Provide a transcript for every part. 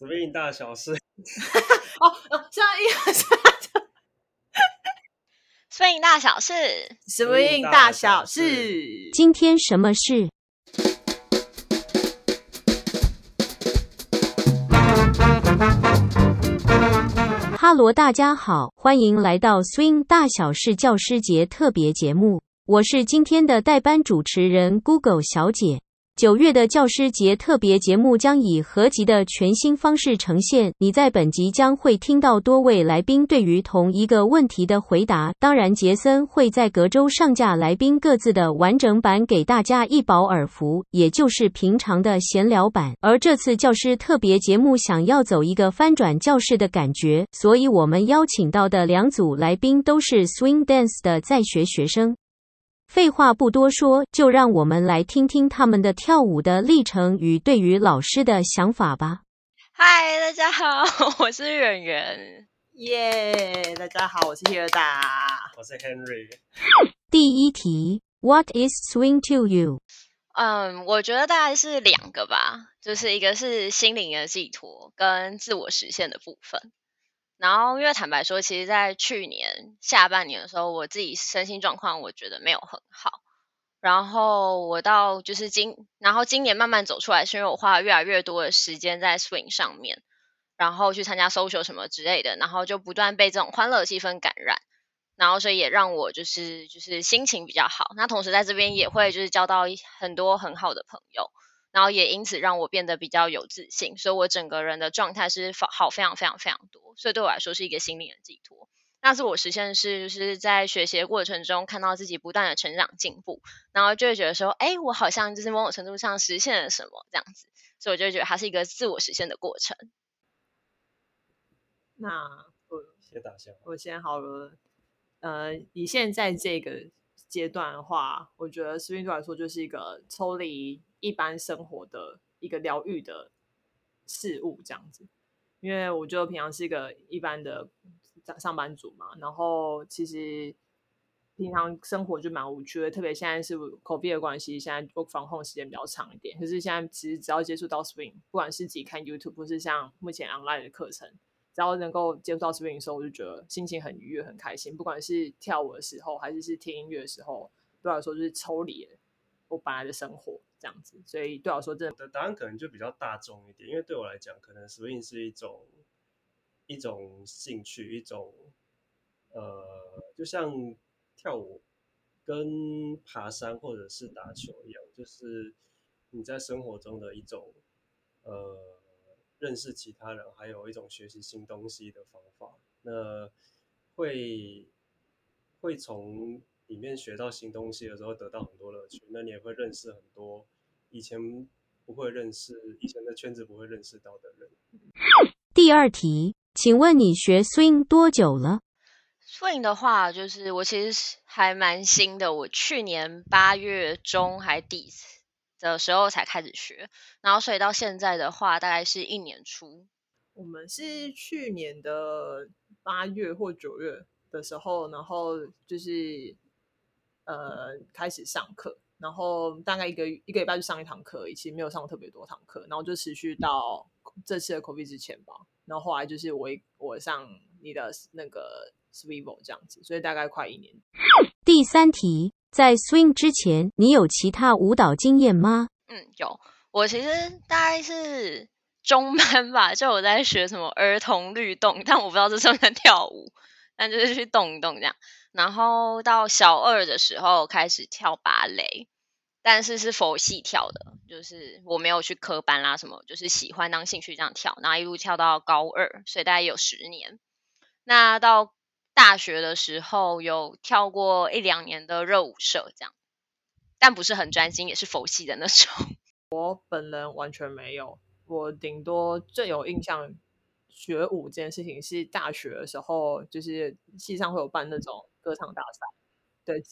swing 大小事，哦哦，这样一个 swing 大小事，swing 大小事。今天什么事？哈罗，大家好，欢迎来到 Swing 大小事教师节特别节目，我是今天的代班主持人 Google 小姐。九月的教师节特别节目将以合集的全新方式呈现。你在本集将会听到多位来宾对于同一个问题的回答。当然，杰森会在隔周上架来宾各自的完整版给大家一饱耳福，也就是平常的闲聊版。而这次教师特别节目想要走一个翻转教室的感觉，所以我们邀请到的两组来宾都是 Swing Dance 的在学学生。废话不多说，就让我们来听听他们的跳舞的历程与对于老师的想法吧。嗨，大家好，我是圆圆。耶大家好，我是 Hilda。我是 Henry。第一题，What is swing to you？嗯，我觉得大概是两个吧，就是一个是心灵的寄托跟自我实现的部分。然后，因为坦白说，其实，在去年下半年的时候，我自己身心状况我觉得没有很好。然后我到就是今，然后今年慢慢走出来，是因为我花了越来越多的时间在 swing 上面，然后去参加 social 什么之类的，然后就不断被这种欢乐气氛感染，然后所以也让我就是就是心情比较好。那同时在这边也会就是交到很多很好的朋友。然后也因此让我变得比较有自信，所以我整个人的状态是好非常非常非常多，所以对我来说是一个心灵的寄托。那自我实现是就是在学习的过程中看到自己不断的成长进步，然后就会觉得说，哎，我好像就是某种程度上实现了什么这样子，所以我就觉得它是一个自我实现的过程。那我先打下。我先好了。呃，以现在这个阶段的话，我觉得 swing 对我来说就是一个抽离一般生活的一个疗愈的事物，这样子。因为我觉得平常是一个一般的上上班族嘛，然后其实平常生活就蛮无趣的，特别现在是 COVID 的关系，现在防控时间比较长一点。可是现在其实只要接触到 swing，不管是自己看 YouTube，或是像目前 online 的课程。只要能够接触到 swing 的时候，我就觉得心情很愉悦、很开心。不管是跳舞的时候，还是是听音乐的时候，对我来说就是抽离我本来的生活这样子。所以对我来说，真的答案可能就比较大众一点，因为对我来讲，可能 swing 是一种一种兴趣，一种呃，就像跳舞跟爬山或者是打球一样，就是你在生活中的一种呃。认识其他人，还有一种学习新东西的方法。那会会从里面学到新东西的时候，得到很多乐趣。那你也会认识很多以前不会认识、以前的圈子不会认识到的人。第二题，请问你学 swing 多久了？swing 的话，就是我其实还蛮新的，我去年八月中还底。的时候才开始学，然后所以到现在的话，大概是一年初。我们是去年的八月或九月的时候，然后就是呃开始上课，然后大概一个一个礼拜就上一堂课，其实没有上特别多堂课，然后就持续到这次的 COVID 之前吧。然后后来就是我我上你的那个 Swivel 这样子，所以大概快一年。第三题。在 swing 之前，你有其他舞蹈经验吗？嗯，有。我其实大概是中班吧，就我在学什么儿童律动，但我不知道这算不算跳舞，但就是去动一动这样。然后到小二的时候开始跳芭蕾，但是是佛系跳的，就是我没有去科班啦什么，就是喜欢当兴趣这样跳，然后一路跳到高二，所以大概有十年。那到大学的时候有跳过一两年的热舞社，这样，但不是很专心，也是佛系的那种。我本人完全没有，我顶多最有印象学舞这件事情是大学的时候，就是系上会有办那种歌唱大赛，对，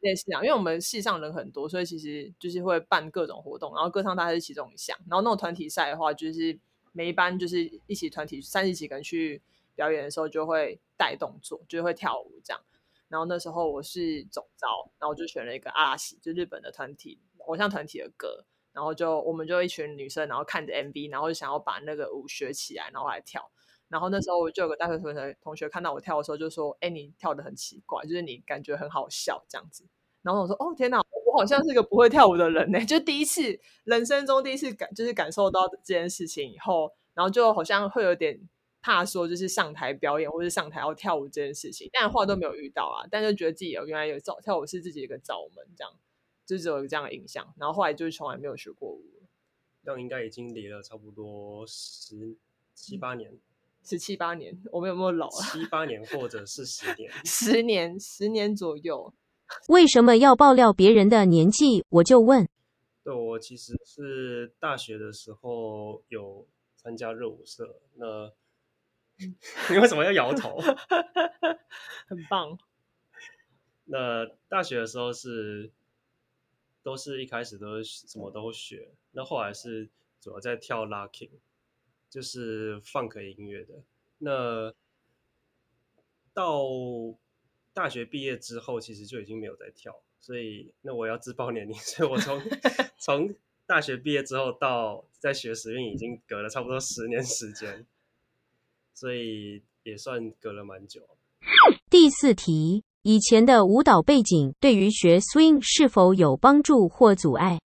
类似这样。因为我们系上人很多，所以其实就是会办各种活动，然后歌唱大赛是其中一项。然后那种团体赛的话，就是每一班就是一起团体三十几个人去。表演的时候就会带动作，就会跳舞这样。然后那时候我是总招，然后就选了一个阿拉西，就日本的团体偶像团体的歌。然后就我们就一群女生，然后看着 MV，然后就想要把那个舞学起来，然后来跳。然后那时候我就有个大学同学同学看到我跳的时候就说：“哎，你跳的很奇怪，就是你感觉很好笑这样子。”然后我说：“哦天哪，我好像是个不会跳舞的人呢！”就第一次人生中第一次感就是感受到这件事情以后，然后就好像会有点怕说就是上台表演或者上台要跳舞这件事情，但话都没有遇到啊，但就觉得自己有原来有跳跳舞是自己一个罩门这样，就只有这样的印象。然后后来就是从来没有学过舞，这样应该已经离了差不多十七八年。十七八年，我们有没有老啊？七八年或者是十年，十年，十年左右。为什么要爆料别人的年纪？我就问。对，我其实是大学的时候有参加热舞社。那 你为什么要摇头？很棒。那大学的时候是都是一开始都是什么都学，那后来是主要在跳 locking。就是 funk 音乐的。那到大学毕业之后，其实就已经没有在跳，所以那我要自报年龄，所以我从 从大学毕业之后到在学时运，已经隔了差不多十年时间，所以也算隔了蛮久。第四题：以前的舞蹈背景对于学 swing 是否有帮助或阻碍？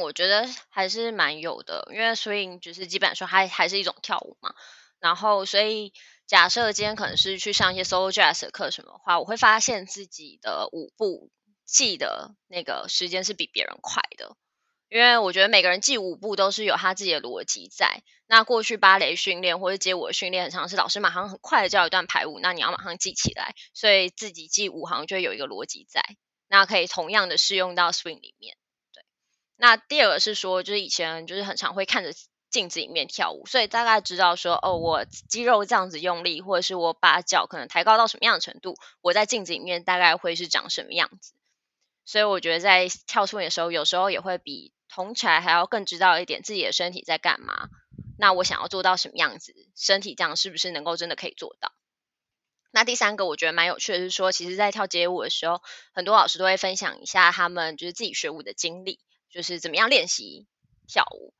我觉得还是蛮有的，因为 swing 就是基本上还还是一种跳舞嘛。然后，所以假设今天可能是去上一些 solo jazz 的课什么的话，我会发现自己的舞步记的那个时间是比别人快的。因为我觉得每个人记舞步都是有他自己的逻辑在。那过去芭蕾训练或者街舞的训练，很常是老师马上很快的教一段排舞，那你要马上记起来，所以自己记舞行就有一个逻辑在。那可以同样的适用到 swing 里面。那第二个是说，就是以前就是很常会看着镜子里面跳舞，所以大概知道说，哦，我肌肉这样子用力，或者是我把脚可能抬高到什么样的程度，我在镜子里面大概会是长什么样子。所以我觉得在跳出的时候，有时候也会比同才还要更知道一点自己的身体在干嘛。那我想要做到什么样子，身体这样是不是能够真的可以做到？那第三个我觉得蛮有趣的是说，其实，在跳街舞的时候，很多老师都会分享一下他们就是自己学舞的经历。就是怎么样练习跳舞，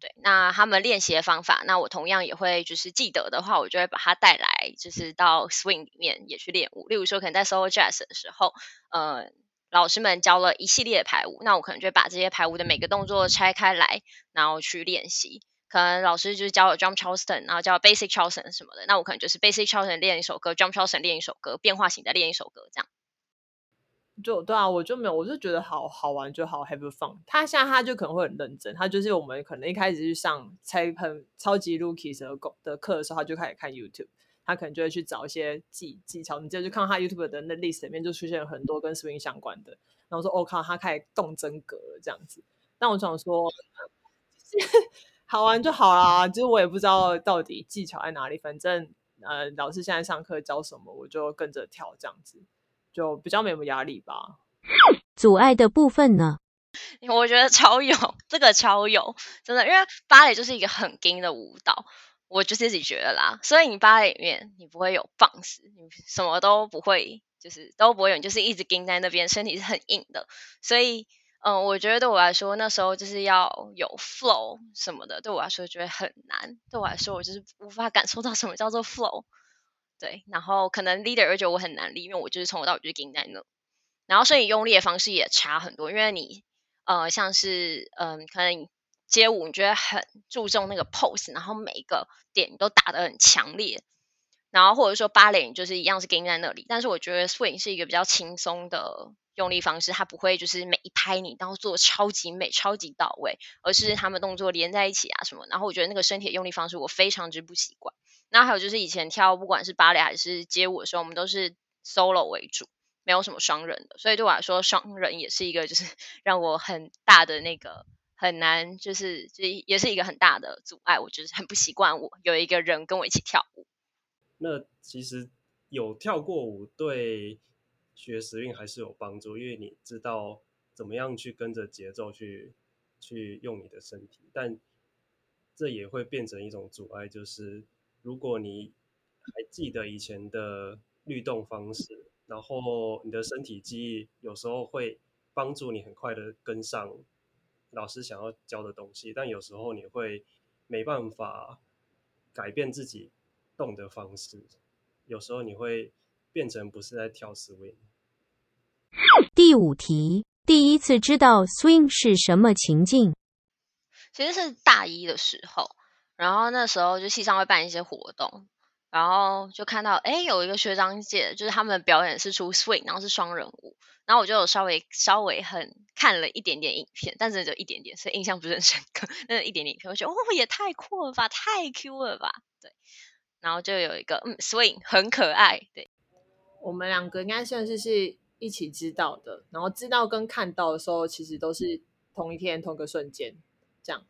对，那他们练习的方法，那我同样也会就是记得的话，我就会把它带来，就是到 swing 里面也去练舞。例如说，可能在 solo jazz 的时候，呃，老师们教了一系列的排舞，那我可能就会把这些排舞的每个动作拆开来，然后去练习。可能老师就是教了 jump charleston，然后教 basic charleston 什么的，那我可能就是 basic charleston 练一首歌，jump charleston 练一首歌，变化型的练一首歌，这样。就对啊，我就没有，我就觉得好好玩就好，have fun。他现在他就可能会很认真，他就是我们可能一开始去上拆喷超级 rookies 的的课的时候，他就开始看 YouTube，他可能就会去找一些技技巧。你接着就看他 YouTube 的那 list 里面就出现了很多跟 swing 相关的，然后说哦靠，他开始动真格了这样子。但我想说，好玩就好啦，就是我也不知道到底技巧在哪里，反正呃老师现在上课教什么，我就跟着跳这样子。就比较没有压力吧。阻碍的部分呢？我觉得超有，这个超有，真的，因为芭蕾就是一个很硬的舞蹈，我就自己觉得啦。所以你芭蕾里面你不会有放肆，你什么都不会，就是都不会有，就是一直硬在那边，身体是很硬的。所以，嗯，我觉得对我来说，那时候就是要有 flow 什么的，对我来说觉得很难。对我来说，我就是无法感受到什么叫做 flow。对，然后可能 leader 觉得我很难立，因为我就是从头到尾就是盯在那，然后所以用力的方式也差很多，因为你呃像是嗯可能街舞你觉得很注重那个 pose，然后每一个点都打得很强烈，然后或者说芭蕾就是一样是盯在那里，但是我觉得 swing 是一个比较轻松的用力方式，它不会就是每一拍你都做超级美、超级到位，而是他们动作连在一起啊什么，然后我觉得那个身体的用力方式我非常之不习惯。那还有就是以前跳不管是芭蕾还是街舞的时候，我们都是 solo 为主，没有什么双人的，所以对我来说，双人也是一个就是 让我很大的那个很难，就是就也是一个很大的阻碍，我就是很不习惯我有一个人跟我一起跳舞。那其实有跳过舞对学时运还是有帮助，因为你知道怎么样去跟着节奏去去用你的身体，但这也会变成一种阻碍，就是。如果你还记得以前的律动方式，然后你的身体记忆有时候会帮助你很快的跟上老师想要教的东西，但有时候你会没办法改变自己动的方式，有时候你会变成不是在跳 swing。第五题，第一次知道 swing 是什么情境？其实是大一的时候，然后那时候就系上会办一些活动，然后就看到哎有一个学长姐，就是他们表演是出 swing，然后是双人舞，然后我就稍微稍微很看了一点点影片，但是就一点点，所以印象不是很深刻。那一点点片，我觉得哦也太酷了吧，太 Q 了吧，对。然后就有一个嗯 swing 很可爱，对。我们两个应该算是是一起知道的，然后知道跟看到的时候，其实都是同一天同个瞬间。这样，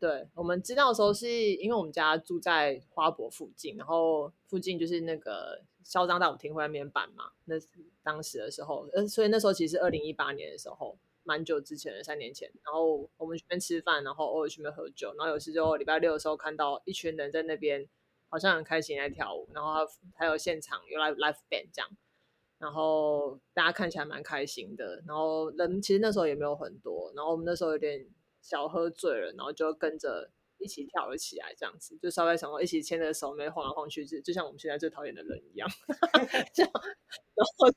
对，我们知道的时候是因为我们家住在花博附近，然后附近就是那个嚣张大舞厅会在那边办嘛。那当时的时候，呃，所以那时候其实二零一八年的时候，蛮久之前的，三年前。然后我们去那边吃饭，然后偶尔去那边喝酒，然后有时就礼拜六的时候看到一群人在那边，好像很开心在跳舞，然后还有现场有 live live band 这样，然后大家看起来蛮开心的，然后人其实那时候也没有很多，然后我们那时候有点。小喝醉了，然后就跟着一起跳了起来，这样子就稍微想说一起牵着手，没晃来晃去，就就像我们现在最讨厌的人一样。这样，然后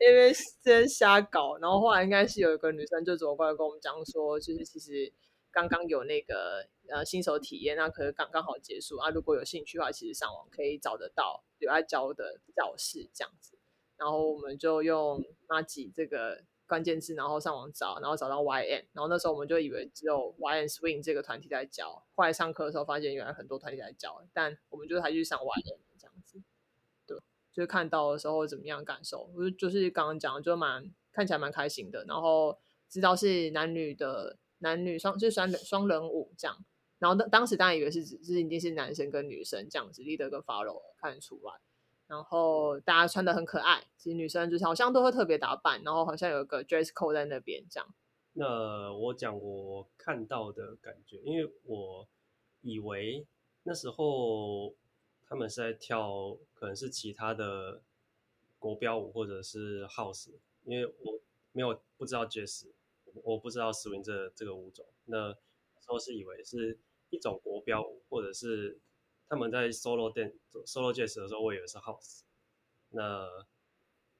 因为先瞎搞，然后后来应该是有一个女生就走过来跟我们讲说，就是其实刚刚有那个呃新手体验，那可是刚刚好结束啊。如果有兴趣的话，其实上网可以找得到有在教的教室这样子。然后我们就用马吉这个。关键字，然后上网找，然后找到 YN，然后那时候我们就以为只有 YN Swing 这个团体在教，后来上课的时候发现原来很多团体在教，但我们就还去上 YN 这样子，对，就是看到的时候怎么样感受，我就就是刚刚讲，就蛮看起来蛮开心的，然后知道是男女的男女双就是双双人舞这样，然后当当时当然以为是只是一定是男生跟女生这样子，leader 跟 follow 看得出来。然后大家穿的很可爱，其实女生就是好像都会特别打扮，然后好像有一个 dress code 在那边这样。那我讲我看到的感觉，因为我以为那时候他们是在跳，可能是其他的国标舞或者是 house，因为我没有不知道 jazz，我不知道 swing 这这个舞种，那时候是以为是一种国标舞或者是。他们在 solo 店 solo jazz 的时候，我以为是 house，那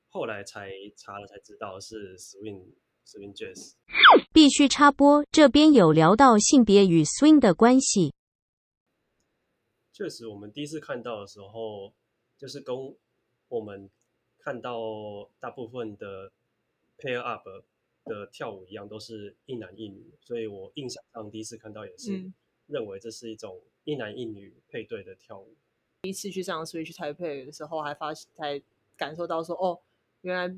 后来才查了才知道是 swing swing jazz。必须插播，这边有聊到性别与 swing 的关系。确实，我们第一次看到的时候，就是跟我们看到大部分的 pair up 的跳舞一样，都是一男一女，所以我印象上第一次看到也是认为这是一种。一男一女配对的跳舞，第一次去上 Switch 台配的时候，还发才感受到说，哦，原来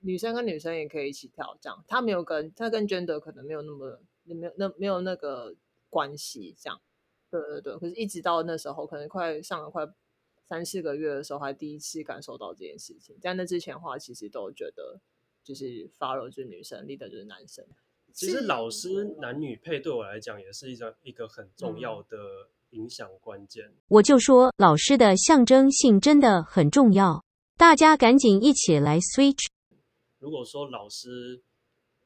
女生跟女生也可以一起跳，这样，他没有跟他跟 gender 可能没有那么没有那没有那个关系，这样，对对对。可是，一直到那时候，可能快上了快三四个月的时候，还第一次感受到这件事情。在那之前的话，其实都觉得就是 follow 就是女生，leader 就是男生。其实老师男女配对我来讲也是一个一个很重要的影响关键。我就说老师的象征性真的很重要，大家赶紧一起来 switch。如果说老师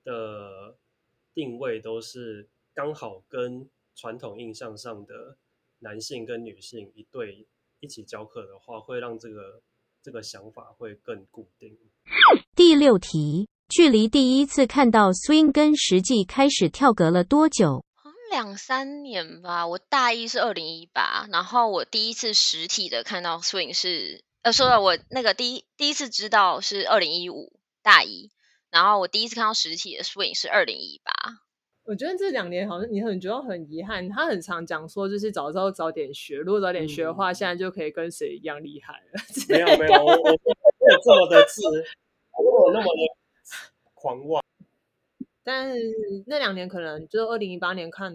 的定位都是刚好跟传统印象上的男性跟女性一对一起教课的话，会让这个这个想法会更固定。第六题。距离第一次看到 swing 跟实际开始跳隔了多久？两三年吧。我大一是二零一八，然后我第一次实体的看到 swing 是，呃，说了我那个第一第一次知道是二零一五大一，然后我第一次看到实体的 swing 是二零一八。我觉得这两年好像你很觉得很遗憾，他很常讲说就是早知道早点学，如果早点学的话，现在就可以跟谁一样厉害了。没有没有，我我没有这么的自，我那么的。狂妄，但那两年可能就是二零一八年看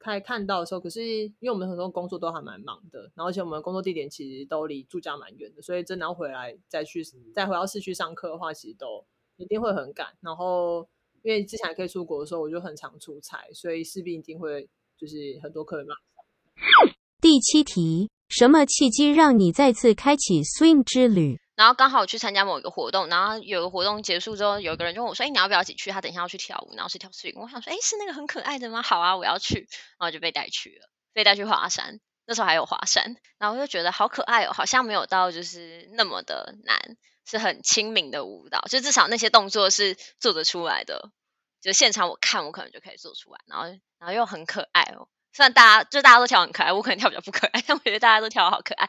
开看到的时候，可是因为我们很多工作都还蛮忙的，然后而且我们工作地点其实都离住家蛮远的，所以真的要回来再去再回到市区上课的话，其实都一定会很赶。然后因为之前可以出国的时候，我就很常出差，所以势必一定会就是很多客人嘛。第七题，什么契机让你再次开启 swing 之旅？然后刚好去参加某一个活动，然后有个活动结束之后，有一个人就问我说：“哎，你要不要一起去？他等一下要去跳舞，然后是跳视频。”我想说：“哎，是那个很可爱的吗？好啊，我要去。”然后就被带去了，被带去华山。那时候还有华山，然后我就觉得好可爱哦，好像没有到就是那么的难，是很亲民的舞蹈，就至少那些动作是做得出来的。就现场我看，我可能就可以做出来，然后然后又很可爱哦。虽然大家就大家都跳很可爱，我可能跳比较不可爱，但我觉得大家都跳好可爱。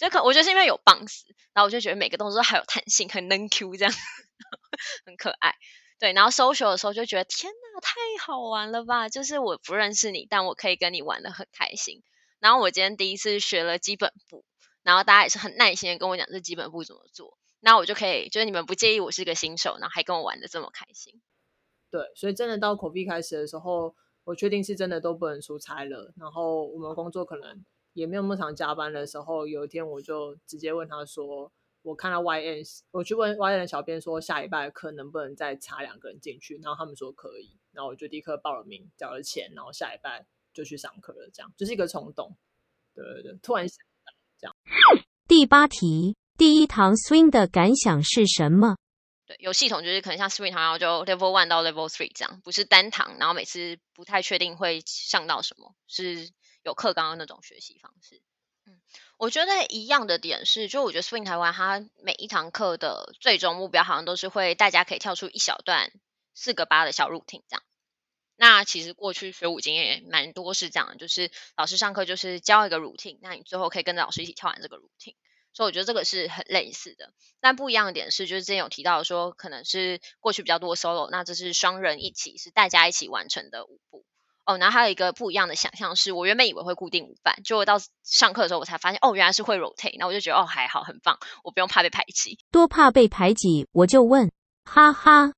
就可我觉得是因为有棒子，然后我就觉得每个动作都还有弹性，很能 Q 这样，很可爱。对，然后收学的时候就觉得天哪，太好玩了吧！就是我不认识你，但我可以跟你玩的很开心。然后我今天第一次学了基本步，然后大家也是很耐心的跟我讲这基本步怎么做，那我就可以，就是你们不介意我是个新手，然后还跟我玩的这么开心。对，所以真的到口闭开始的时候，我确定是真的都不能出差了。然后我们工作可能。也没有那么常加班的时候，有一天我就直接问他说：“我看到 YN，我去问 YN 的小编说下礼拜课能不能再插两个人进去，然后他们说可以，然后我就立刻报了名，交了钱，然后下礼拜就去上课了。这样就是一个冲动，对对对，突然想这样。第八题，第一堂 Swing 的感想是什么？对，有系统就是可能像 Swing 堂，然后就 Level One 到 Level Three 这样，不是单堂，然后每次不太确定会上到什么，是。有课纲的那种学习方式，嗯，我觉得一样的点是，就我觉得 Swing 台湾它每一堂课的最终目标好像都是会大家可以跳出一小段四个八的小 routine 这样。那其实过去学舞经验也蛮多是这样，就是老师上课就是教一个 routine，那你最后可以跟着老师一起跳完这个 routine。所以我觉得这个是很类似的，但不一样的点是，就是之前有提到说可能是过去比较多 solo，那这是双人一起，是大家一起完成的舞步。哦，然后还有一个不一样的想象是，我原本以为会固定舞伴，就到上课的时候我才发现，哦，原来是会 rotate，那我就觉得哦还好，很棒，我不用怕被排挤。多怕被排挤，我就问，哈哈。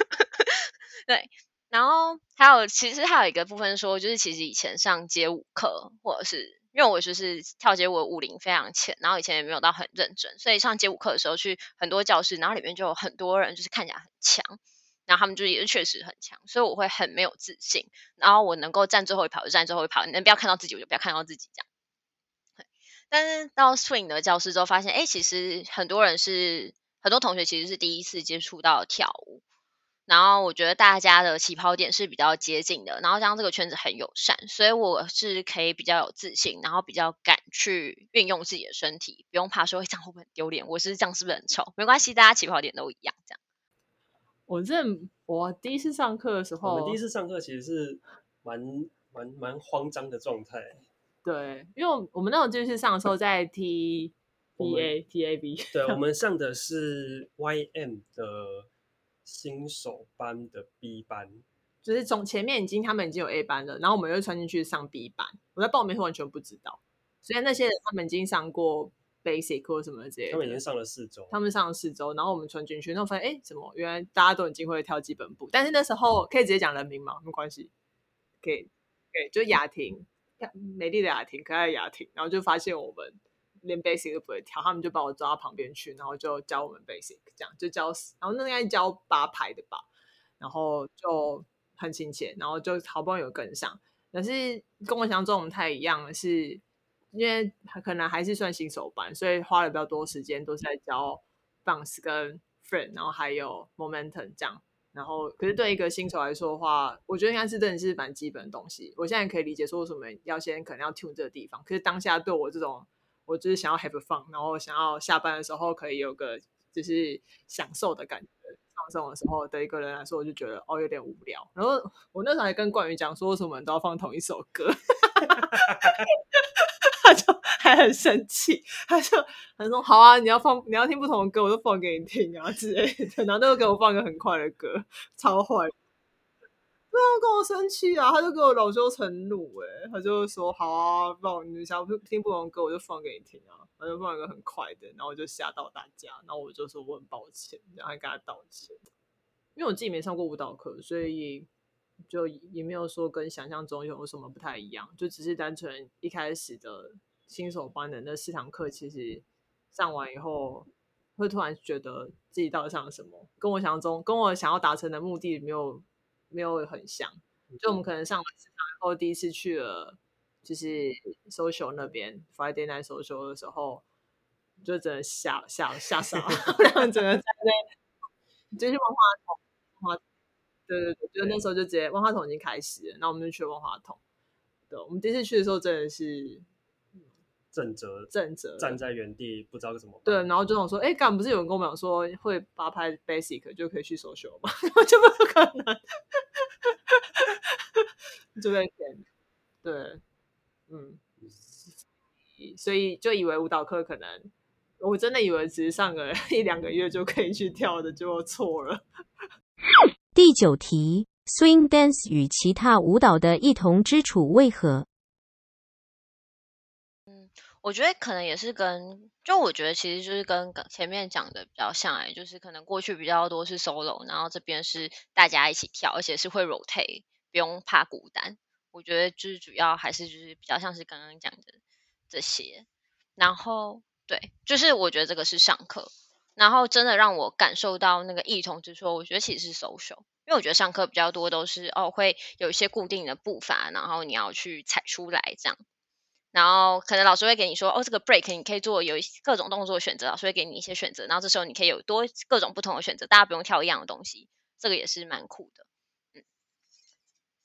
对，然后还有其实还有一个部分说，就是其实以前上街舞课，或者是因为我就是跳街舞舞龄非常浅，然后以前也没有到很认真，所以上街舞课的时候去很多教室，然后里面就有很多人就是看起来很强。然后他们就也是确实很强，所以我会很没有自信。然后我能够站最后一跑就站最后一排，能不要看到自己我就不要看到自己这样。但是到 swing 的教室之后，发现哎，其实很多人是很多同学其实是第一次接触到跳舞。然后我觉得大家的起跑点是比较接近的，然后加上这个圈子很友善，所以我是可以比较有自信，然后比较敢去运用自己的身体，不用怕说这样会不会很丢脸，我是这样是不是很丑？没关系，大家起跑点都一样这样。我这我第一次上课的时候，我们第一次上课其实是蛮蛮蛮慌张的状态。对，因为我们那种就是上的时候在 T B A T A B，对，我们 上的是 Y M 的新手班的 B 班，就是从前面已经他们已经有 A 班了，然后我们又穿进去上 B 班。我在报名时完全不知道，所以那些人他们已经上过。Basic 或什么之类，他们已经上了四周，他们上了四周，然后我们穿进去，然后发现，哎，怎么原来大家都已经会跳基本步？但是那时候可以直接讲人名吗？没关系，可以，可以，就雅婷，美丽的雅婷，可爱的雅婷，然后就发现我们连 basic 都不会跳，他们就把我抓到旁边去，然后就教我们 basic，这样就教，然后那应该教八排的吧，然后就很亲切，然后就好不容易有跟上，但是跟我想象中不太一样，是。因为他可能还是算新手班，所以花了比较多时间都是在教 bounce 跟 friend，然后还有 momentum 这样。然后，可是对一个新手来说的话，我觉得应该是真的是蛮基本的东西。我现在可以理解说为什么要先可能要 tune 这个地方。可是当下对我这种，我就是想要 have fun，然后想要下班的时候可以有个就是享受的感觉，放松的时候的一个人来说，我就觉得哦有点无聊。然后我那时候还跟冠宇讲说，为什么都要放同一首歌？就还很生气，他就他说：“好啊，你要放你要听不同的歌，我就放给你听啊之类的。”然后他又给我放个很快的歌，超坏，不要，跟我生气啊！他就给我恼羞成怒，哎，他就说：“好啊，放你想听不同的歌，我就放给你听啊。”他就放一个很快的，然后我就吓到大家，然后我就说我很抱歉，然后还跟他道歉，因为我自己没上过舞蹈课，所以。就也没有说跟想象中有什么不太一样，就只是单纯一开始的新手班的那四堂课，其实上完以后会突然觉得自己到底上了什么，跟我想象中跟我想要达成的目的没有没有很像。就我们可能上完四堂后，第一次去了就是 social 那边 Friday night social 的时候，就真的吓吓吓傻了，两个整个在那，就是万花筒，花，对对对，就那时候就直接万花筒已经开始了，那我们就去万花筒。对，我们第一次去的时候真的是正则正则站在原地不知道怎么办。对，然后就想说，哎，刚不是有人跟我们讲说会八拍 basic 就可以去 social 吗？就不可能，就被骗。对，嗯，所以就以为舞蹈课可能，我真的以为只是上个 一两个月就可以去跳的，就错了。第九题：swing dance 与其他舞蹈的异同之处为何？嗯我觉得可能也是跟，就我觉得其实就是跟前面讲的比较像哎，就是可能过去比较多是 solo，然后这边是大家一起跳，而且是会 rotate，不用怕孤单。我觉得就是主要还是就是比较像是刚刚讲的这些，然后对，就是我觉得这个是上课，然后真的让我感受到那个异同之处，我觉得其实是 social，因为我觉得上课比较多都是哦会有一些固定的步伐，然后你要去踩出来这样。然后可能老师会给你说，哦，这个 break 你可以做有各种动作选择，老师会给你一些选择，然后这时候你可以有多各种不同的选择，大家不用跳一样的东西，这个也是蛮酷的，嗯。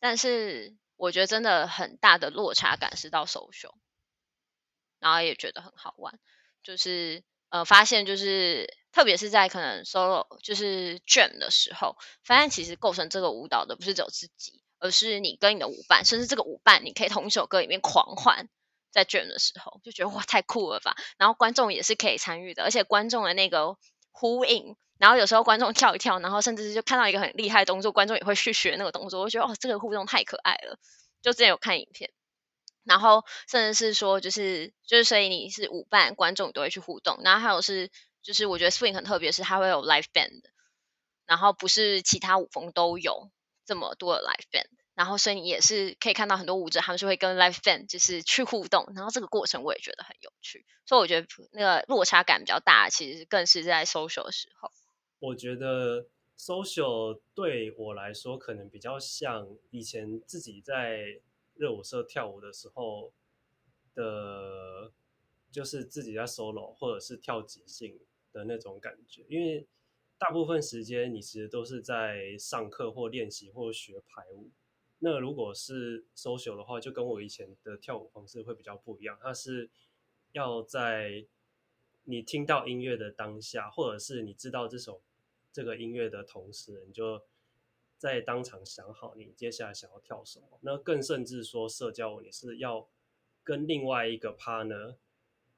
但是我觉得真的很大的落差感是到 social，然后也觉得很好玩，就是呃发现就是特别是在可能 solo 就是 jam 的时候，发现其实构成这个舞蹈的不是只有自己，而是你跟你的舞伴，甚至这个舞伴你可以同一首歌里面狂欢。在卷的时候就觉得哇太酷了吧，然后观众也是可以参与的，而且观众的那个呼应，然后有时候观众跳一跳，然后甚至是就看到一个很厉害的动作，观众也会去学那个动作，我觉得哦这个互动太可爱了。就之前有看影片，然后甚至是说就是就是所以你是舞伴，观众都会去互动，然后还有是就是我觉得 swing 很特别，是它会有 live band，然后不是其他舞风都有这么多的 live band。然后，所以你也是可以看到很多舞者，他们是会跟 live band 就是去互动，然后这个过程我也觉得很有趣，所以我觉得那个落差感比较大，其实更是在 social 的时候。我觉得 social 对我来说，可能比较像以前自己在热舞社跳舞的时候的，就是自己在 solo 或者是跳即兴的那种感觉，因为大部分时间你其实都是在上课或练习或学排舞。那如果是 social 的话，就跟我以前的跳舞方式会比较不一样。它是要在你听到音乐的当下，或者是你知道这首这个音乐的同时，你就在当场想好你接下来想要跳什么。那更甚至说社交，你是要跟另外一个 partner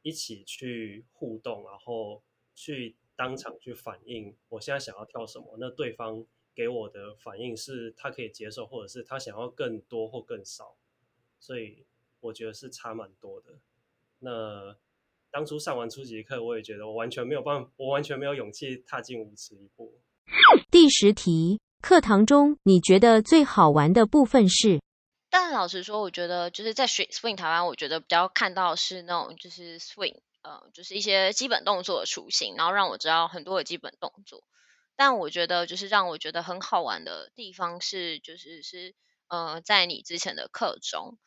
一起去互动，然后去当场去反映我现在想要跳什么。那对方。给我的反应是他可以接受，或者是他想要更多或更少，所以我觉得是差蛮多的。那当初上完初级课，我也觉得我完全没有办法，我完全没有勇气踏进舞池一步。第十题，课堂中你觉得最好玩的部分是？但老实说，我觉得就是在 swing 台湾，我觉得比较看到是那种就是 swing，呃，就是一些基本动作的雏形，然后让我知道很多的基本动作。但我觉得，就是让我觉得很好玩的地方是，就是是，呃，在你之前的课中，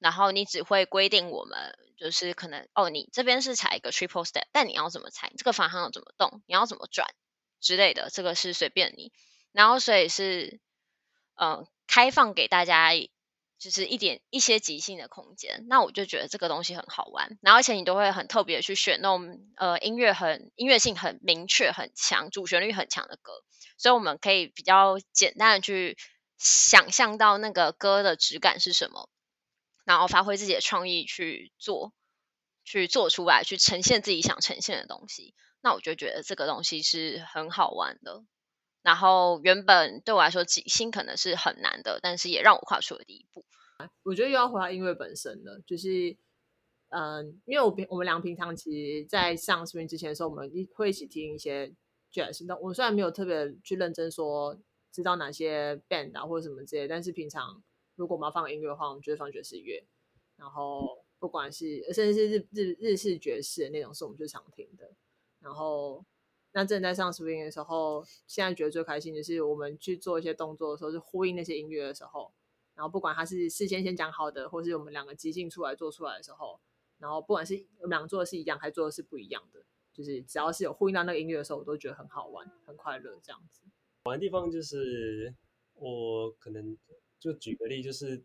然后你只会规定我们，就是可能哦，你这边是踩一个 triple step，但你要怎么踩，这个方向要怎么动，你要怎么转之类的，这个是随便你。然后所以是，呃，开放给大家。就是一点一些即兴的空间，那我就觉得这个东西很好玩。然后而且你都会很特别去选那种呃音乐很音乐性很明确很强，主旋律很强的歌，所以我们可以比较简单的去想象到那个歌的质感是什么，然后发挥自己的创意去做，去做出来，去呈现自己想呈现的东西。那我就觉得这个东西是很好玩的。然后原本对我来说即兴可能是很难的，但是也让我跨出了第一步。我觉得又要回到音乐本身了，就是，嗯，因为我平我们俩平常其实，在上视频之前的时候，我们一会一起听一些 jazz。那我虽然没有特别去认真说知道哪些 band 啊或者什么之类，但是平常如果我们要放音乐的话，我们就会放爵士乐。然后不管是甚至是日日日式爵士的那种，是我们最常听的。然后那正在上 swing 的时候，现在觉得最开心的是我们去做一些动作的时候，是呼应那些音乐的时候。然后不管他是事先先讲好的，或是我们两个即兴出来做出来的时候，然后不管是我们俩做的是一样，还做的是不一样的，就是只要是有呼应到那个音乐的时候，我都觉得很好玩、很快乐这样子。玩的地方就是我可能就举个例，就是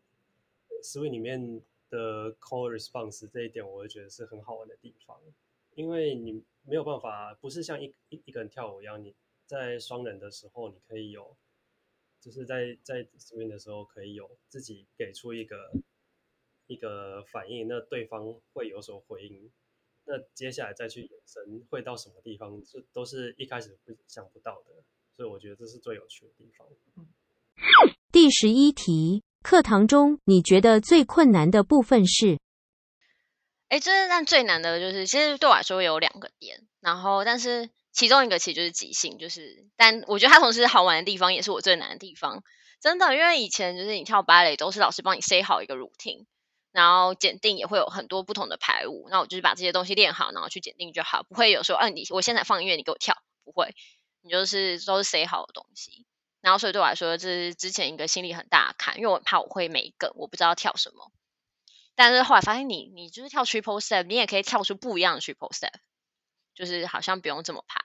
Swing 里面的 call response 这一点，我会觉得是很好玩的地方，因为你没有办法，不是像一一一个人跳舞一样，你在双人的时候，你可以有，就是在在 Swing 的时候可以有自己给出一个一个反应，那对方会有所回应，那接下来再去延伸会到什么地方，这都是一开始会想不到的。所以我觉得这是最有趣的地方。第十一题，课堂中你觉得最困难的部分是？哎，这但最难的就是，其实对我来说有两个点，然后但是其中一个其实就是即兴，就是但我觉得它同时好玩的地方也是我最难的地方。真的，因为以前就是你跳芭蕾都是老师帮你塞好一个 routine，然后检定也会有很多不同的排舞，那我就是把这些东西练好，然后去检定就好，不会有说，嗯，你我现在放音乐，你给我跳，不会。你就是都是塞好的东西，然后所以对我来说，这是之前一个心理很大的坎，因为我怕我会没梗，我不知道跳什么。但是后来发现，你你就是跳 triple step，你也可以跳出不一样的 triple step，就是好像不用这么怕。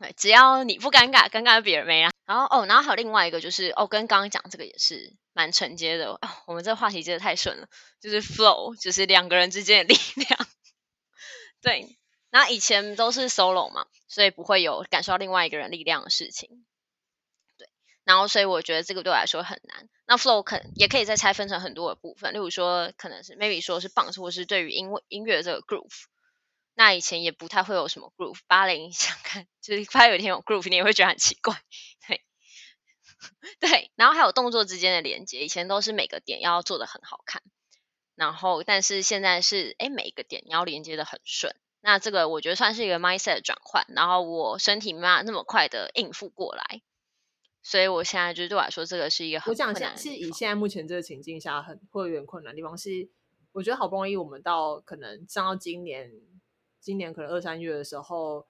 对，只要你不尴尬，尴尬别人没啊。然后哦，然后还有另外一个就是哦，跟刚刚讲这个也是蛮承接的。哦，我们这个话题接的太顺了，就是 flow，就是两个人之间的力量。对。那以前都是 solo 嘛，所以不会有感受到另外一个人力量的事情。然后所以我觉得这个对我来说很难。那 flow 可也可以再拆分成很多的部分，例如说可能是 maybe 说是 bounce，或是对于音音乐这个 groove。那以前也不太会有什么 groove，芭蕾想看就是发有一天有 groove，你也会觉得很奇怪。对，对，然后还有动作之间的连接，以前都是每个点要做的很好看，然后但是现在是哎每一个点你要连接的很顺。那这个我觉得算是一个 mindset 转换，然后我身体没办法那么快的应付过来，所以我现在就对我来说，这个是一个很困难。是以现在目前这个情境下，很会有点困难的地方是，我觉得好不容易我们到可能上到今年，今年可能二三月的时候，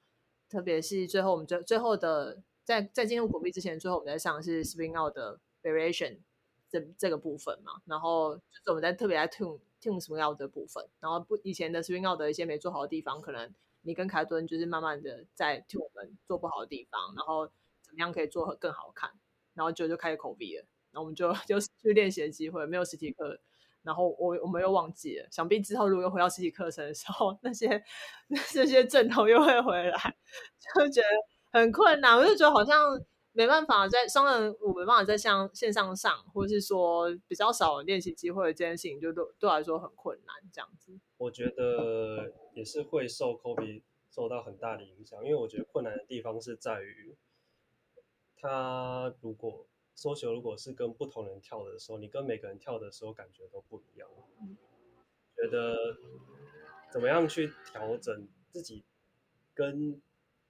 特别是最后我们最最后的在在进入国币之前，最后我们在上是 spring out 的 variation 这这个部分嘛，然后就是我们在特别在 tune。tune spin out 的部分，然后不以前的 swing out 的一些没做好的地方，可能你跟凯顿就是慢慢的在替我们做不好的地方，然后怎么样可以做更好看，然后就就开始口鼻了，然后我们就 就去练习的机会，没有实体课，然后我我们又忘记了，想必之后如果回到实体课程的时候，那些那些阵头又会回来，就觉得很困难，我就觉得好像。没办法，在双人我没办法在像线上上，或者是说比较少练习机会，这件事情就对对我来说很困难。这样子，我觉得也是会受 Kobe 受到很大的影响，因为我觉得困难的地方是在于，他如果 social 如果是跟不同人跳的时候，你跟每个人跳的时候感觉都不一样。觉得怎么样去调整自己跟。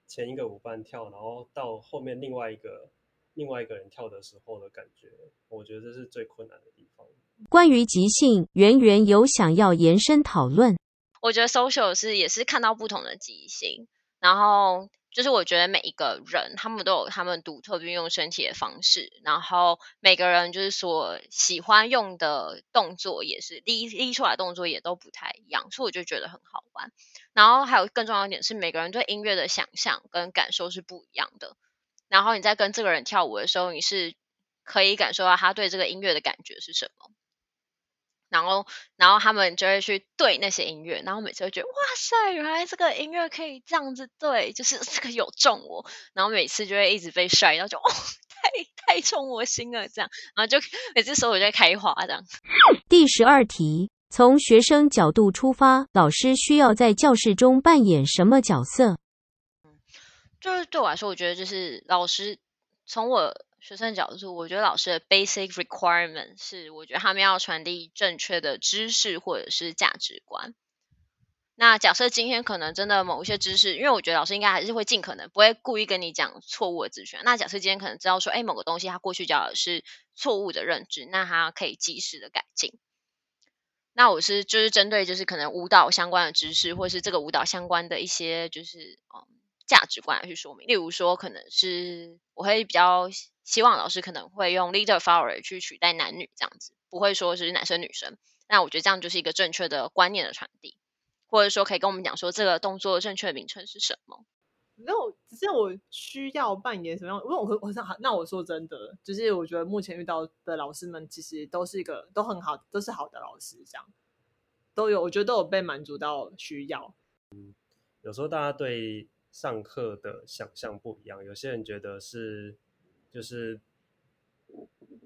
前一个舞伴跳，然后到后面另外一个另外一个人跳的时候的感觉，我觉得这是最困难的地方。关于即兴，圆圆有想要延伸讨论。我觉得 social 是也是看到不同的即兴，然后。就是我觉得每一个人，他们都有他们独特运用身体的方式，然后每个人就是所喜欢用的动作也是立立出来动作也都不太一样，所以我就觉得很好玩。然后还有更重要一点是，每个人对音乐的想象跟感受是不一样的。然后你在跟这个人跳舞的时候，你是可以感受到他对这个音乐的感觉是什么。然后，然后他们就会去对那些音乐，然后每次都觉得哇塞，原来这个音乐可以这样子对，就是这个有中我，然后每次就会一直被帅，然后就哦，太太中我心了这样，然后就每次手我就会开花这样。第十二题，从学生角度出发，老师需要在教室中扮演什么角色？就是对我来说，我觉得就是老师从我。学生角度，我觉得老师的 basic requirement 是，我觉得他们要传递正确的知识或者是价值观。那假设今天可能真的某一些知识，因为我觉得老师应该还是会尽可能不会故意跟你讲错误的资讯。那假设今天可能知道说，哎，某个东西他过去教的是错误的认知，那他可以及时的改进。那我是就是针对就是可能舞蹈相关的知识，或是这个舞蹈相关的一些就是嗯价值观来去说明。例如说，可能是我会比较。希望老师可能会用 leader follower 去取代男女这样子，不会说是男生女生，那我觉得这样就是一个正确的观念的传递，或者说可以跟我们讲说这个动作正确的名称是什么。那我只是我需要扮演什么样？因为我我想，那我说真的，就是我觉得目前遇到的老师们，其实都是一个都很好，都是好的老师，这样都有，我觉得都有被满足到需要。嗯有时候大家对上课的想象不一样，有些人觉得是就是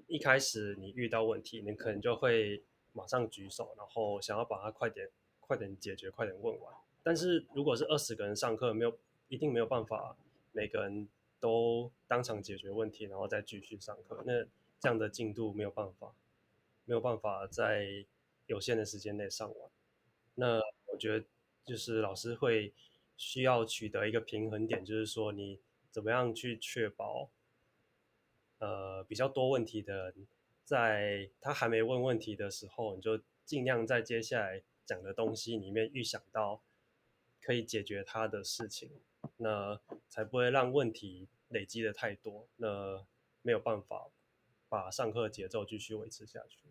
一开始你遇到问题，你可能就会马上举手，然后想要把它快点快点解决，快点问完。但是如果是二十个人上课，没有一定没有办法每个人都当场解决问题，然后再继续上课，那这样的进度没有办法没有办法在有限的时间内上完。那我觉得就是老师会。需要取得一个平衡点，就是说你怎么样去确保，呃，比较多问题的人，在他还没问问题的时候，你就尽量在接下来讲的东西里面预想到可以解决他的事情，那才不会让问题累积的太多，那没有办法把上课节奏继续维持下去。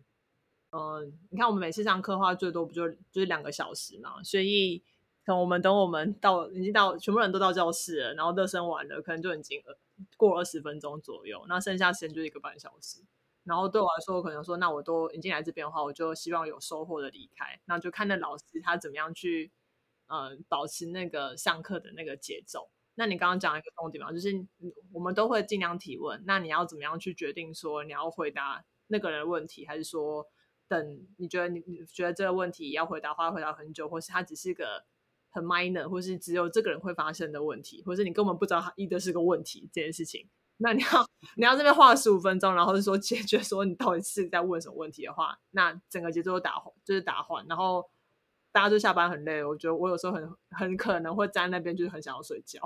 嗯，你看我们每次上课的话，最多不就就是两个小时嘛，所以。等我们等我们到已经到全部人都到教室了，然后热身完了，可能就已经过二十分钟左右，那剩下时间就一个半小时。然后对我来说，我可能说，那我都已经来这边的话，我就希望有收获的离开。那就看那老师他怎么样去，呃，保持那个上课的那个节奏。那你刚刚讲一个重点嘛，就是我们都会尽量提问。那你要怎么样去决定说你要回答那个人的问题，还是说等你觉得你你觉得这个问题要回答，花回答很久，或是他只是个。很 minor，或是只有这个人会发生的问题，或是你根本不知道他一的是个问题这件事情，那你要你要这边花了十五分钟，然后是说解决说你到底是在问什么问题的话，那整个节奏打就是打缓，然后大家就下班很累，我觉得我有时候很很可能会在那边就是很想要睡觉，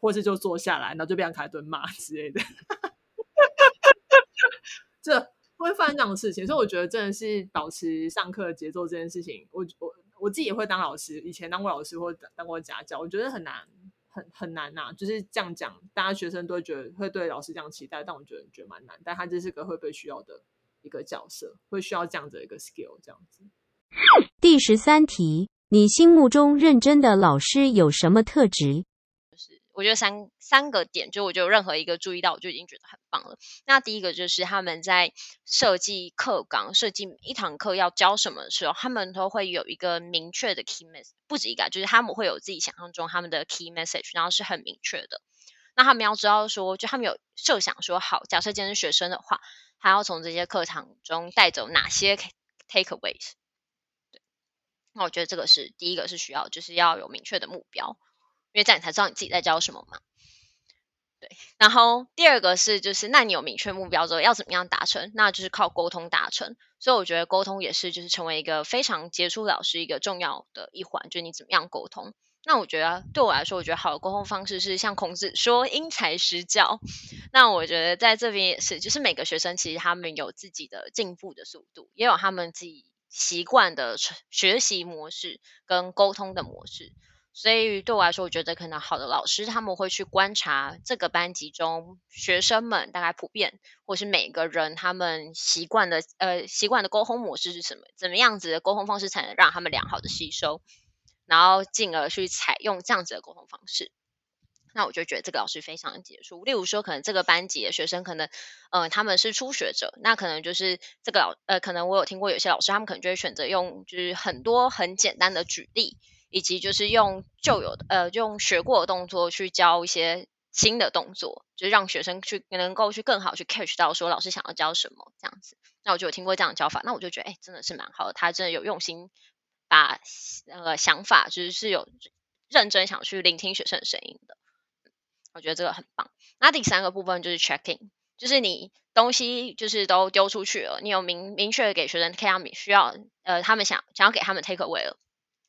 或是就坐下来，然后就变成开顿骂之类的，这会发生这样的事情，所以我觉得真的是保持上课节奏这件事情，我我。我自己也会当老师，以前当过老师或当过家教，我觉得很难，很很难呐。就是这样讲，大家学生都会觉得会对老师这样期待，但我觉得觉得蛮难。但他这是个会被需要的一个角色，会需要这样的一个 skill 这样子。第十三题，你心目中认真的老师有什么特质？我觉得三三个点，就我就任何一个注意到，我就已经觉得很棒了。那第一个就是他们在设计课纲、设计一堂课要教什么的时候，他们都会有一个明确的 key message，不止一个，就是他们会有自己想象中他们的 key message，然后是很明确的。那他们要知道说，就他们有设想说，好，假设今天是学生的话，他要从这些课堂中带走哪些 takeaways？对，那我觉得这个是第一个是需要，就是要有明确的目标。因为这样你才知道你自己在教什么嘛，对。然后第二个是，就是那你有明确目标之后，要怎么样达成？那就是靠沟通达成。所以我觉得沟通也是，就是成为一个非常杰出老师一个重要的一环，就是你怎么样沟通。那我觉得对我来说，我觉得好的沟通方式是像孔子说“因材施教”。那我觉得在这边也是，就是每个学生其实他们有自己的进步的速度，也有他们自己习惯的学习模式跟沟通的模式。所以对我来说，我觉得可能好的老师他们会去观察这个班级中学生们大概普遍，或是每个人他们习惯的呃习惯的沟通模式是什么，怎么样子的沟通方式才能让他们良好的吸收，然后进而去采用这样子的沟通方式。那我就觉得这个老师非常的杰出。例如说，可能这个班级的学生可能呃他们是初学者，那可能就是这个老呃可能我有听过有些老师他们可能就会选择用就是很多很简单的举例。以及就是用旧有的呃用学过的动作去教一些新的动作，就是让学生去能够去更好去 catch 到说老师想要教什么这样子。那我就有听过这样的教法，那我就觉得哎真的是蛮好的，他真的有用心把那个想法就是是有认真想去聆听学生的声音的。我觉得这个很棒。那第三个部分就是 checking，就是你东西就是都丢出去了，你有明明确的给学生看他们需要呃他们想想要给他们 take away 了。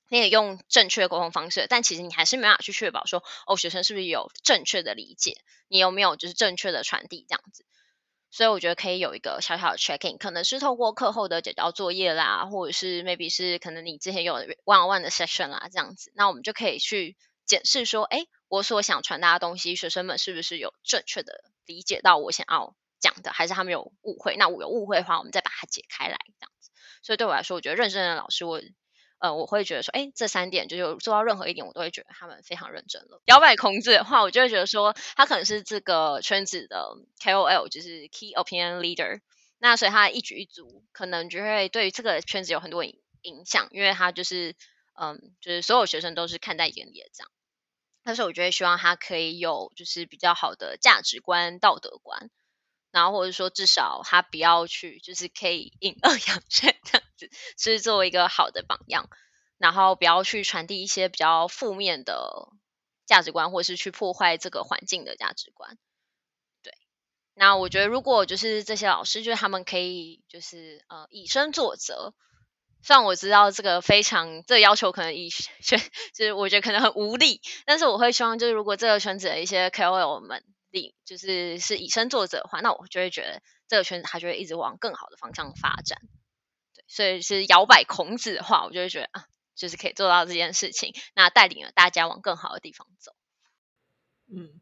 你也用正确的沟通方式，但其实你还是没办法去确保说，哦，学生是不是有正确的理解？你有没有就是正确的传递这样子？所以我觉得可以有一个小小的 checking，可能是透过课后的解交作业啦，或者是 maybe 是可能你之前有 one on one 的 session 啦，这样子，那我们就可以去检视说，哎，我所想传达的东西，学生们是不是有正确的理解到我想要讲的，还是他们有误会？那我有误会的话，我们再把它解开来，这样子。所以对我来说，我觉得认真的老师，我呃我会觉得说，哎，这三点就是做到任何一点，我都会觉得他们非常认真了。摇摆孔子的话，我就会觉得说，他可能是这个圈子的 KOL，就是 Key Opinion Leader。那所以他一举一足，可能就会对这个圈子有很多影影响，因为他就是嗯，就是所有学生都是看在眼里的这样。但是我觉得希望他可以有就是比较好的价值观、道德观，然后或者说至少他不要去就是可以引恶扬善这样子，是作为一个好的榜样，然后不要去传递一些比较负面的价值观，或是去破坏这个环境的价值观。对那我觉得，如果就是这些老师，就是他们可以，就是呃以身作则。虽然我知道这个非常，这个要求可能以圈，就是我觉得可能很无力，但是我会希望，就是如果这个圈子的一些 KOL 们，就是是以身作则的话，那我就会觉得这个圈子它就会一直往更好的方向发展。对，所以是摇摆孔子的话，我就会觉得啊，就是可以做到这件事情，那带领了大家往更好的地方走。嗯。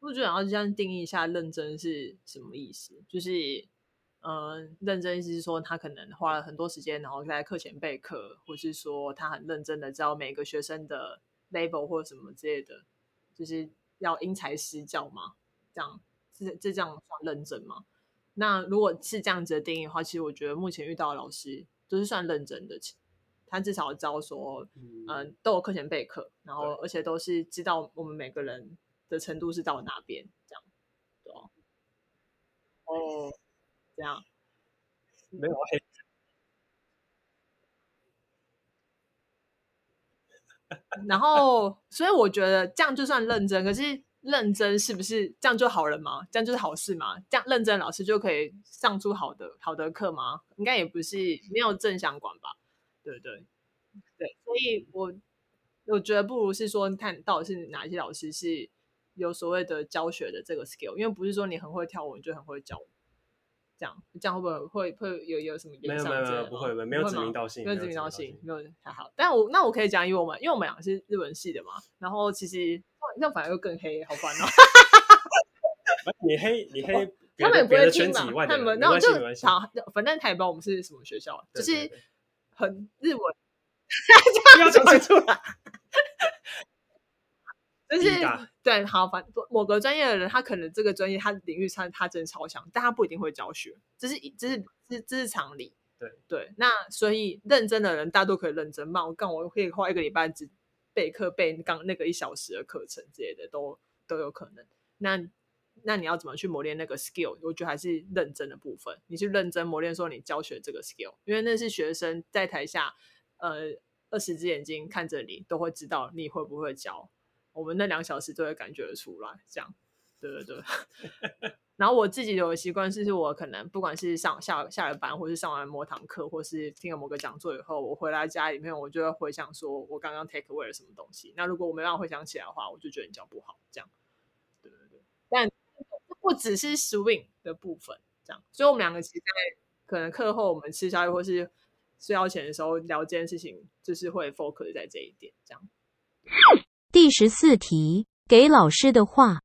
我觉得要这样定义一下认真是什么意思，就是，嗯，认真意思是说他可能花了很多时间，然后在课前备课，或是说他很认真的教每个学生的 level 或者什么之类的，就是要因材施教嘛，这样，是这这样算认真吗？那如果是这样子的定义的话，其实我觉得目前遇到的老师都是算认真的，他至少教说，嗯，都有课前备课，然后而且都是知道我们每个人。的程度是到哪边？这样，对哦，哦，这样没有黑。然后，所以我觉得这样就算认真。可是，认真是不是这样就好了吗？这样就是好事吗？这样认真老师就可以上出好的好的课吗？应该也不是，没有正相关吧？对不对？对，所以我我觉得不如是说，看到底是哪一些老师是。有所谓的教学的这个 skill，因为不是说你很会跳舞你就很会教，这样这样会不会会会有有什么没有没有没有不会没有指名道姓没有指名道姓没有还好，但我那我可以讲，因为我们因为我们两个是日文系的嘛，然后其实那反而又更黑，好烦哦。你黑 你黑，他们也不会听嘛，他们然后就好，反正他也不知道我们是什么学校，就是很日文，不要讲出来。就是对，好，反某个专业的人，他可能这个专业他领域他他真的超强，但他不一定会教学，这是这是这这是常理。对对，那所以认真的人大多可以认真嘛，我干我可以花一个礼拜只备课备刚那个一小时的课程之类的都都有可能。那那你要怎么去磨练那个 skill？我觉得还是认真的部分，你去认真磨练说你教学这个 skill，因为那是学生在台下呃二十只眼睛看着你，都会知道你会不会教。我们那两小时都会感觉得出来，这样，对对对。然后我自己有习惯，是是我可能不管是上下下了班，或是上完某堂课，或是听了某个讲座以后，我回来家里面，我就会回想说我刚刚 take away 了什么东西。那如果我没办法回想起来的话，我就觉得你教不好，这样。对对对。但不只是 swing 的部分，这样。所以我们两个其实在可能课后我们吃宵夜或是睡觉前的时候聊这件事情，就是会 focus 在这一点，这样。第十四题，给老师的话，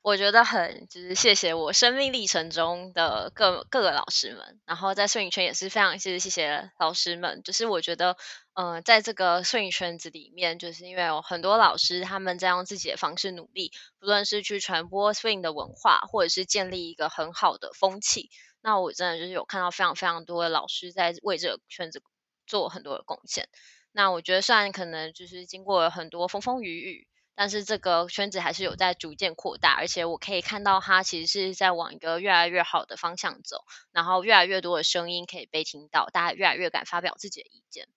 我觉得很就是谢谢我生命历程中的各各个老师们，然后在摄影圈也是非常谢谢谢老师们。就是我觉得，嗯，在这个摄影圈子里面，就是因为有很多老师他们在用自己的方式努力，不论是去传播摄影的文化，或者是建立一个很好的风气。那我真的就是有看到非常非常多的老师在为这个圈子做很多的贡献。那我觉得，虽然可能就是经过了很多风风雨雨，但是这个圈子还是有在逐渐扩大，而且我可以看到它其实是在往一个越来越好的方向走，然后越来越多的声音可以被听到，大家越来越敢发表自己的意见，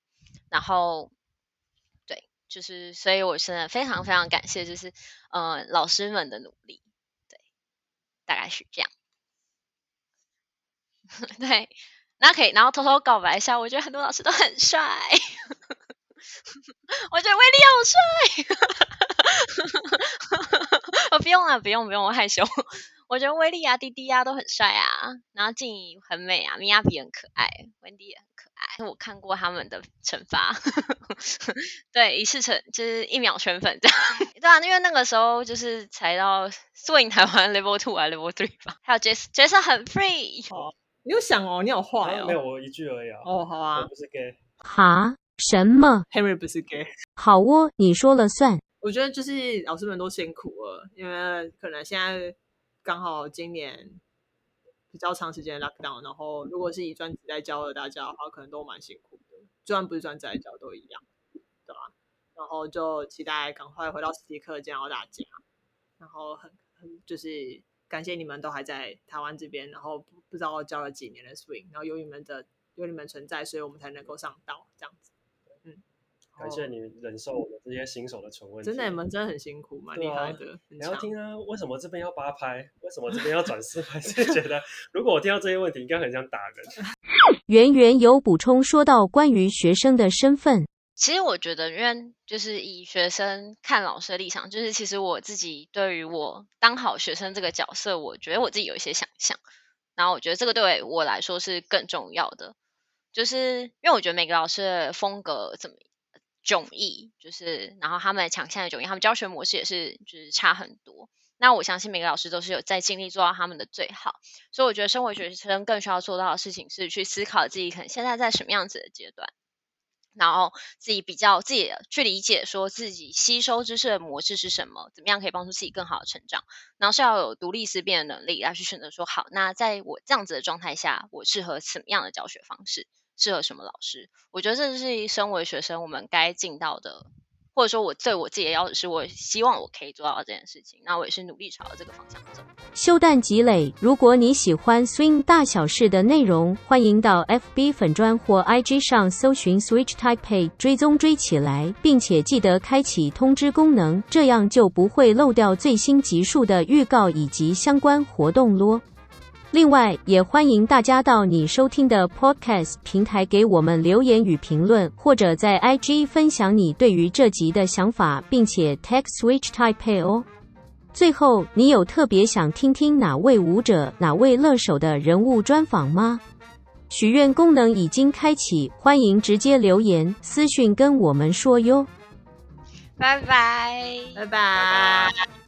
然后，对，就是所以我现在非常非常感谢，就是呃老师们的努力，对，大概是这样，对，那可以，然后偷偷告白一下，我觉得很多老师都很帅。我觉得威利好帅，我 不用了，不用不用，我害羞。我觉得威利啊、滴滴啊都很帅啊，然后静怡很美啊，米娅比很可爱，温迪也很可爱。我看过他们的惩罚，对，一次成就是一秒圈粉这样。对啊，因为那个时候就是才到 swing 台湾 level two 啊 level three 吧，还有 Jas Jas 很 free。你有想哦，你好坏哦。啊没有，我一句而已啊。哦，好啊我不是 gay。哈？什么？，Henry 不是 gay。好哦，你说了算。我觉得就是老师们都辛苦了，因为可能现在刚好今年比较长时间的 lockdown，然后如果是以专职在教的大家的话，可能都蛮辛苦的，就算不是专职在教都一样，对吧？然后就期待赶快回到实体课见到大家，然后很很就是感谢你们都还在台湾这边，然后不不知道教了几年的 swing，然后有你们的有你们存在，所以我们才能够上道这样子。嗯，感谢你忍受我们这些新手的蠢问题。真的，你们真的很辛苦，蛮厉害的。很你要强听啊，为什么这边要八拍？为什么这边要转四拍？就觉得如果我听到这些问题，应该很想打人。圆圆有补充说到关于学生的身份，其实我觉得，因为就是以学生看老师的立场，就是其实我自己对于我当好学生这个角色，我觉得我自己有一些想象，然后我觉得这个对我来说是更重要的，就是因为我觉得每个老师的风格怎么迥异，就是然后他们的强项的迥异，他们教学模式也是就是差很多。那我相信每个老师都是有在尽力做到他们的最好，所以我觉得身为学生更需要做到的事情是去思考自己可能现在在什么样子的阶段。然后自己比较自己去理解，说自己吸收知识的模式是什么，怎么样可以帮助自己更好的成长，然后是要有独立思辨的能力来去选择说，好，那在我这样子的状态下，我适合什么样的教学方式，适合什么老师？我觉得这是身为学生我们该尽到的，或者说我对我自己的要求是，我希望我可以做到这件事情，那我也是努力朝着这个方向走。修蛋积累。如果你喜欢 Swing 大小事的内容，欢迎到 FB 粉砖或 IG 上搜寻 Switch Taipei 追踪追起来，并且记得开启通知功能，这样就不会漏掉最新集数的预告以及相关活动咯。另外，也欢迎大家到你收听的 Podcast 平台给我们留言与评论，或者在 IG 分享你对于这集的想法，并且 tag Switch Taipei 哦。最后，你有特别想听听哪位舞者、哪位乐手的人物专访吗？许愿功能已经开启，欢迎直接留言私讯跟我们说哟。拜拜。拜拜。拜拜